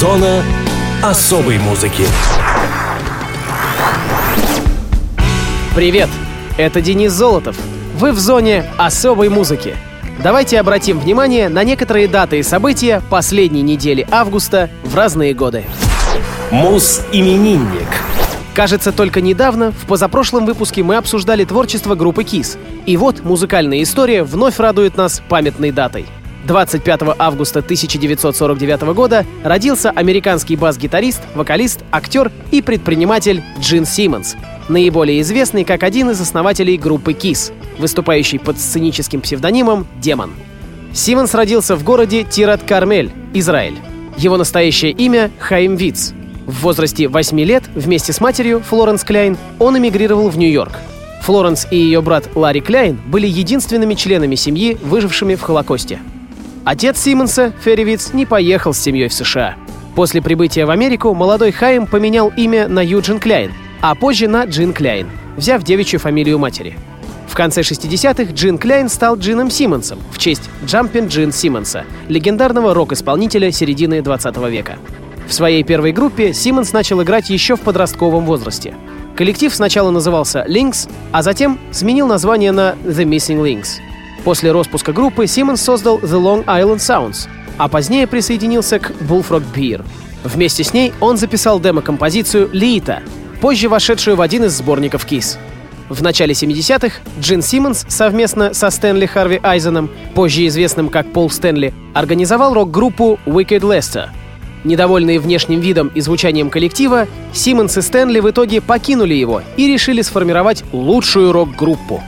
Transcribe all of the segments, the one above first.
Зона особой музыки. Привет! Это Денис Золотов. Вы в зоне особой музыки. Давайте обратим внимание на некоторые даты и события последней недели августа в разные годы. Мус-именинник. Кажется, только недавно, в позапрошлом выпуске мы обсуждали творчество группы KISS. И вот музыкальная история вновь радует нас памятной датой. 25 августа 1949 года родился американский бас-гитарист, вокалист, актер и предприниматель Джин Симмонс, наиболее известный как один из основателей группы KISS, выступающий под сценическим псевдонимом «Демон». Симмонс родился в городе Тират-Кармель, Израиль. Его настоящее имя — Хаим Виц. В возрасте 8 лет вместе с матерью, Флоренс Кляйн, он эмигрировал в Нью-Йорк. Флоренс и ее брат Ларри Кляйн были единственными членами семьи, выжившими в Холокосте. Отец Симмонса, Ферри Виц, не поехал с семьей в США. После прибытия в Америку молодой Хайм поменял имя на Юджин Кляйн, а позже на Джин Кляйн, взяв девичью фамилию матери. В конце 60-х Джин Кляйн стал Джином Симмонсом в честь Джампин Джин Симмонса, легендарного рок-исполнителя середины 20 века. В своей первой группе Симмонс начал играть еще в подростковом возрасте. Коллектив сначала назывался Lynx, а затем сменил название на The Missing Links. После распуска группы Симмонс создал The Long Island Sounds, а позднее присоединился к Bullfrog Beer. Вместе с ней он записал демо-композицию «Лита», позже вошедшую в один из сборников Kiss. В начале 70-х Джин Симмонс совместно со Стэнли Харви Айзеном, позже известным как Пол Стэнли, организовал рок-группу Wicked Lester. Недовольные внешним видом и звучанием коллектива, Симмонс и Стэнли в итоге покинули его и решили сформировать лучшую рок-группу.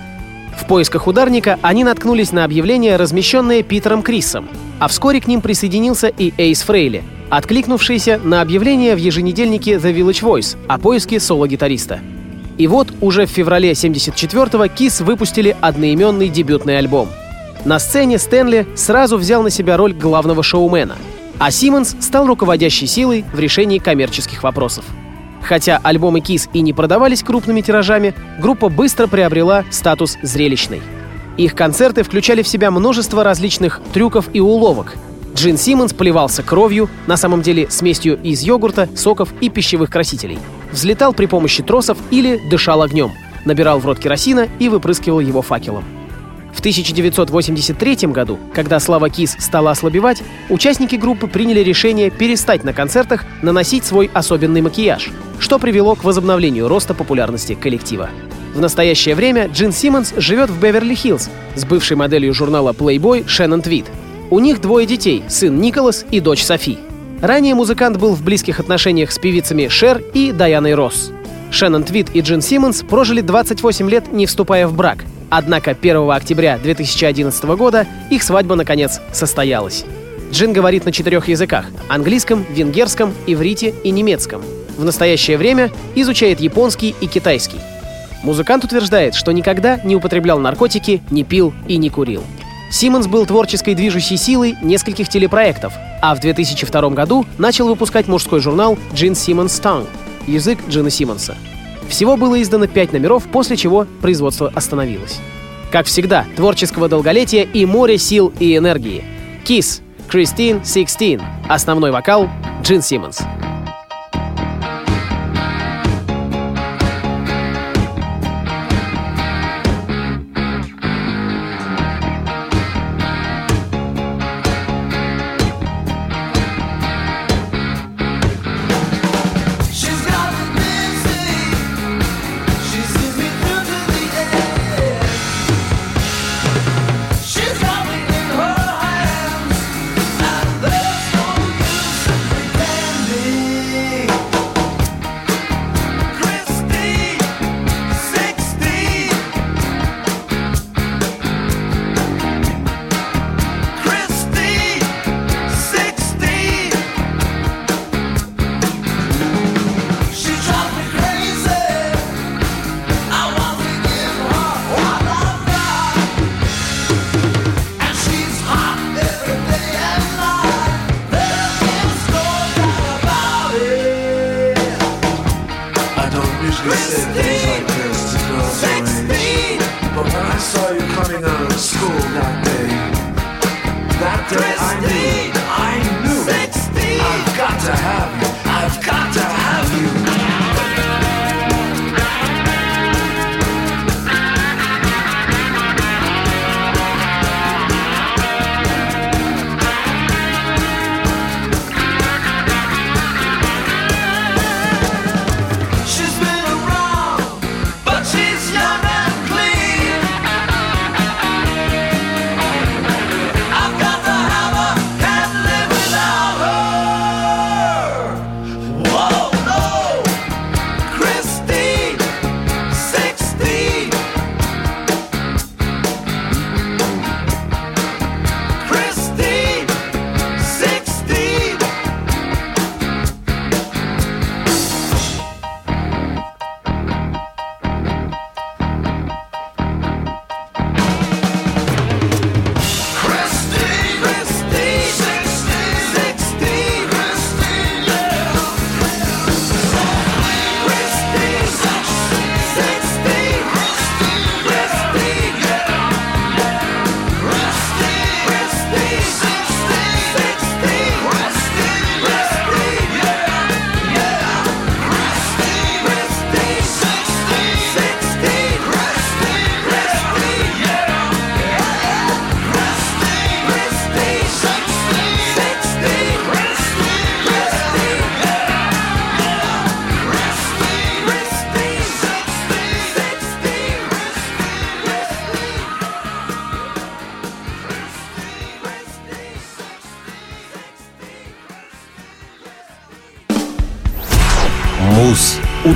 В поисках ударника они наткнулись на объявление, размещенное Питером Крисом, а вскоре к ним присоединился и Эйс Фрейли, откликнувшийся на объявление в еженедельнике The Village Voice о поиске соло-гитариста. И вот уже в феврале 74-го Kiss выпустили одноименный дебютный альбом. На сцене Стэнли сразу взял на себя роль главного шоумена, а Симмонс стал руководящей силой в решении коммерческих вопросов. Хотя альбомы Kiss и не продавались крупными тиражами, группа быстро приобрела статус зрелищной. Их концерты включали в себя множество различных трюков и уловок. Джин Симмонс поливался кровью, на самом деле смесью из йогурта, соков и пищевых красителей. Взлетал при помощи тросов или дышал огнем, набирал в рот керосина и выпрыскивал его факелом. В 1983 году, когда слава Кис стала ослабевать, участники группы приняли решение перестать на концертах наносить свой особенный макияж, что привело к возобновлению роста популярности коллектива. В настоящее время Джин Симмонс живет в Беверли-Хиллз с бывшей моделью журнала Playboy Шеннон Твит. У них двое детей, сын Николас и дочь Софи. Ранее музыкант был в близких отношениях с певицами Шер и Даяной Росс. Шеннон Твит и Джин Симмонс прожили 28 лет, не вступая в брак, Однако 1 октября 2011 года их свадьба наконец состоялась. Джин говорит на четырех языках – английском, венгерском, иврите и немецком. В настоящее время изучает японский и китайский. Музыкант утверждает, что никогда не употреблял наркотики, не пил и не курил. Симмонс был творческой движущей силой нескольких телепроектов, а в 2002 году начал выпускать мужской журнал «Джин Симмонс Tongue» — язык Джина Симмонса. Всего было издано 5 номеров, после чего производство остановилось. Как всегда, творческого долголетия и море сил и энергии. Kiss, Christine 16, основной вокал Джин Симмонс.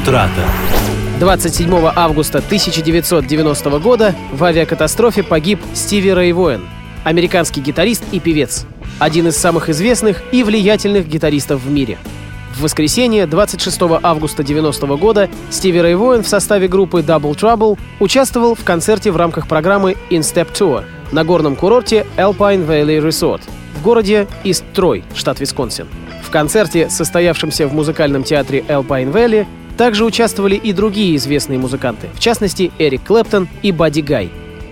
Утрата. 27 августа 1990 года в авиакатастрофе погиб Стиви Рэй Воэн, американский гитарист и певец, один из самых известных и влиятельных гитаристов в мире. В воскресенье, 26 августа 90 года, Стиви Рэй Воэн в составе группы Double Trouble участвовал в концерте в рамках программы In Step Tour на горном курорте Alpine Valley Resort в городе Ист Трой, штат Висконсин. В концерте, состоявшемся в музыкальном театре Alpine Valley, также участвовали и другие известные музыканты, в частности Эрик Клэптон и Бадди Гай.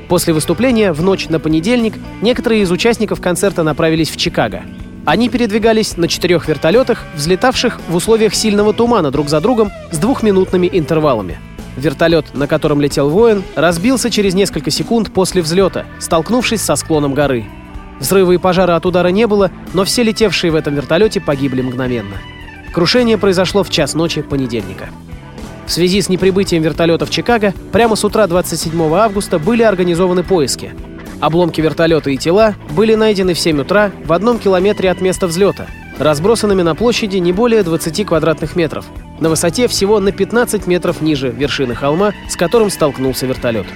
После выступления в ночь на понедельник некоторые из участников концерта направились в Чикаго. Они передвигались на четырех вертолетах, взлетавших в условиях сильного тумана друг за другом с двухминутными интервалами. Вертолет, на котором летел воин, разбился через несколько секунд после взлета, столкнувшись со склоном горы. Взрыва и пожара от удара не было, но все летевшие в этом вертолете погибли мгновенно. Крушение произошло в час ночи понедельника. В связи с неприбытием вертолета в Чикаго, прямо с утра 27 августа были организованы поиски. Обломки вертолета и тела были найдены в 7 утра в одном километре от места взлета, разбросанными на площади не более 20 квадратных метров, на высоте всего на 15 метров ниже вершины холма, с которым столкнулся вертолет.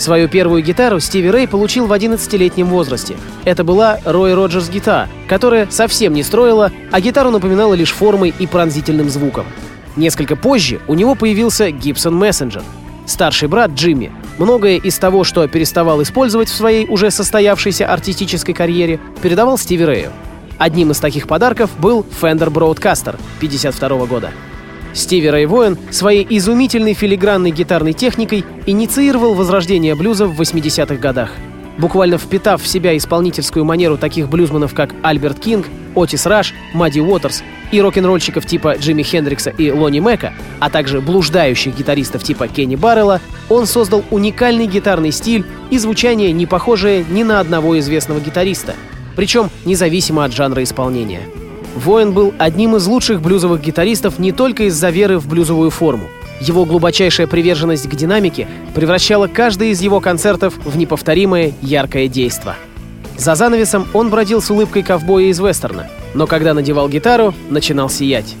Свою первую гитару Стиви Рэй получил в 11-летнем возрасте. Это была Рой Роджерс гитара, которая совсем не строила, а гитару напоминала лишь формой и пронзительным звуком. Несколько позже у него появился Gibson Messenger. Старший брат Джимми многое из того, что переставал использовать в своей уже состоявшейся артистической карьере, передавал Стиви Рэю. Одним из таких подарков был Fender Broadcaster 52 года. Стиви Рэй Воин своей изумительной филигранной гитарной техникой инициировал возрождение блюза в 80-х годах. Буквально впитав в себя исполнительскую манеру таких блюзманов, как Альберт Кинг, Отис Раш, Мадди Уотерс и рок-н-ролльщиков типа Джимми Хендрикса и Лони Мэка, а также блуждающих гитаристов типа Кенни Баррелла, он создал уникальный гитарный стиль и звучание, не похожее ни на одного известного гитариста, причем независимо от жанра исполнения. Воин был одним из лучших блюзовых гитаристов не только из-за веры в блюзовую форму. Его глубочайшая приверженность к динамике превращала каждый из его концертов в неповторимое яркое действо. За занавесом он бродил с улыбкой ковбоя из вестерна, но когда надевал гитару, начинал сиять.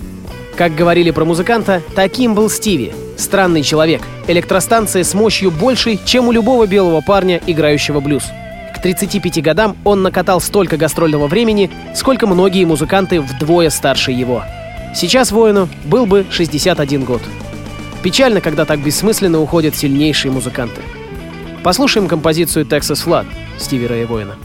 Как говорили про музыканта, таким был Стиви. Странный человек, электростанция с мощью большей, чем у любого белого парня, играющего блюз. К 35 годам он накатал столько гастрольного времени, сколько многие музыканты вдвое старше его. Сейчас воину был бы 61 год. Печально, когда так бессмысленно уходят сильнейшие музыканты. Послушаем композицию «Texas Flood» Стиви Рэя Воина.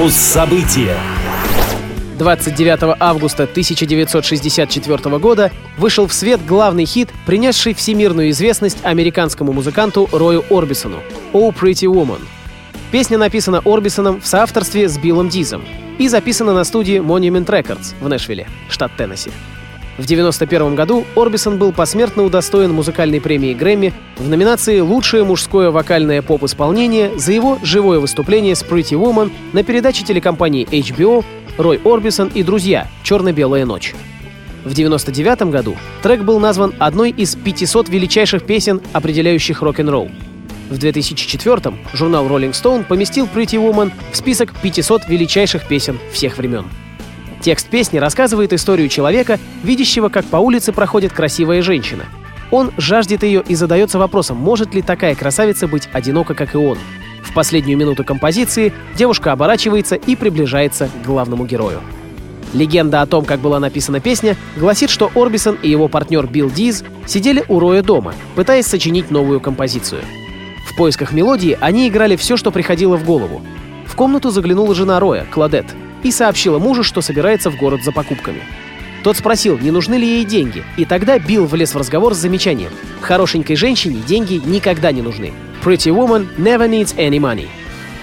Муз-события 29 августа 1964 года вышел в свет главный хит, принесший всемирную известность американскому музыканту Рою Орбисону «Oh Pretty Woman». Песня написана Орбисоном в соавторстве с Биллом Дизом и записана на студии Monument Records в Нэшвилле, штат Теннесси. В 1991 году Орбисон был посмертно удостоен музыкальной премии Грэмми в номинации «Лучшее мужское вокальное поп-исполнение» за его живое выступление с Pretty Woman на передаче телекомпании HBO «Рой Орбисон и друзья. Черно-белая ночь». В 1999 году трек был назван одной из 500 величайших песен, определяющих рок-н-ролл. В 2004 журнал Rolling Stone поместил Pretty Woman в список 500 величайших песен всех времен. Текст песни рассказывает историю человека, видящего, как по улице проходит красивая женщина. Он жаждет ее и задается вопросом, может ли такая красавица быть одинока, как и он. В последнюю минуту композиции девушка оборачивается и приближается к главному герою. Легенда о том, как была написана песня, гласит, что Орбисон и его партнер Билл Диз сидели у Роя дома, пытаясь сочинить новую композицию. В поисках мелодии они играли все, что приходило в голову. В комнату заглянула жена Роя, Кладет, и сообщила мужу, что собирается в город за покупками. Тот спросил, не нужны ли ей деньги, и тогда Билл влез в разговор с замечанием. Хорошенькой женщине деньги никогда не нужны. Pretty woman never needs any money.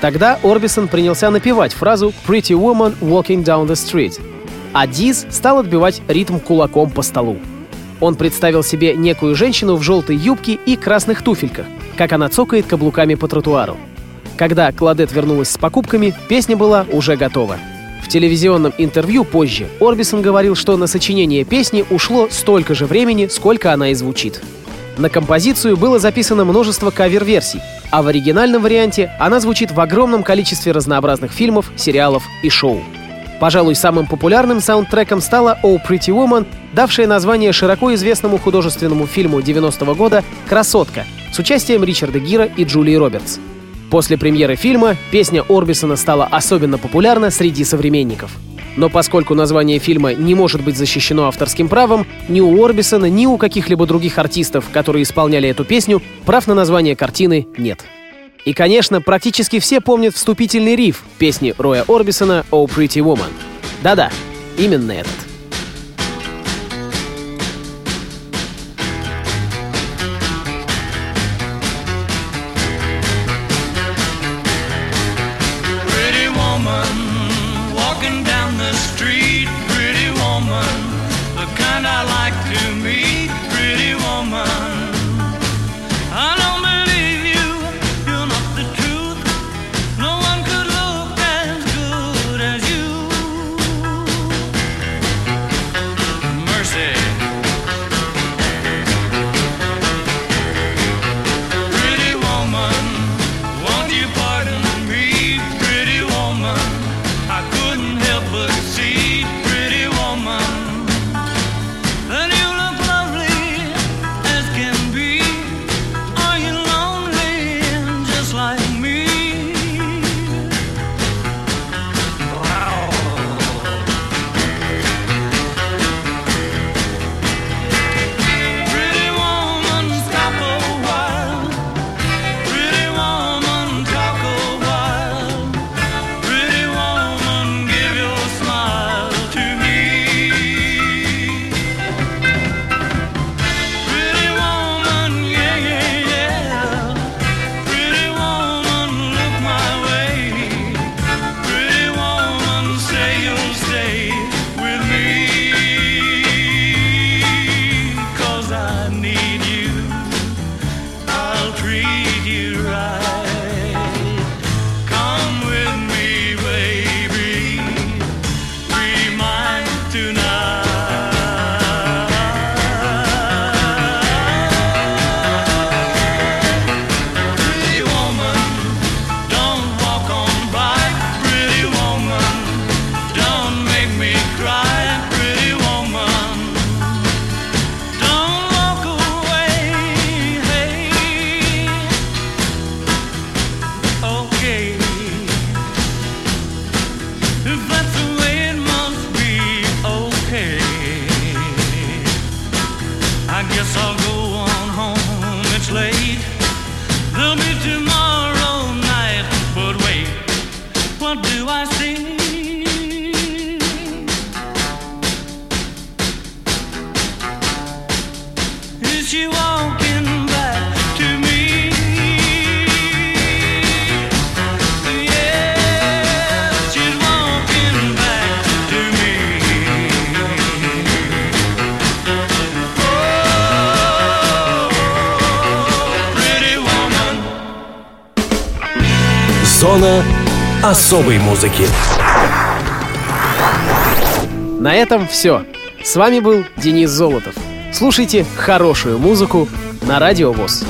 Тогда Орбисон принялся напевать фразу «Pretty woman walking down the street», а Диз стал отбивать ритм кулаком по столу. Он представил себе некую женщину в желтой юбке и красных туфельках, как она цокает каблуками по тротуару. Когда Кладет вернулась с покупками, песня была уже готова. В телевизионном интервью позже Орбисон говорил, что на сочинение песни ушло столько же времени, сколько она и звучит. На композицию было записано множество кавер-версий, а в оригинальном варианте она звучит в огромном количестве разнообразных фильмов, сериалов и шоу. Пожалуй, самым популярным саундтреком стала «Oh Pretty Woman», давшая название широко известному художественному фильму 90-го года «Красотка» с участием Ричарда Гира и Джулии Робертс. После премьеры фильма песня Орбисона стала особенно популярна среди современников. Но поскольку название фильма не может быть защищено авторским правом, ни у Орбисона, ни у каких-либо других артистов, которые исполняли эту песню, прав на название картины нет. И, конечно, практически все помнят вступительный риф песни Роя Орбисона «Oh Pretty Woman». Да-да, именно этот. Зона особой музыки. На этом все. С вами был Денис Золотов. Слушайте хорошую музыку на Радио ВОЗ.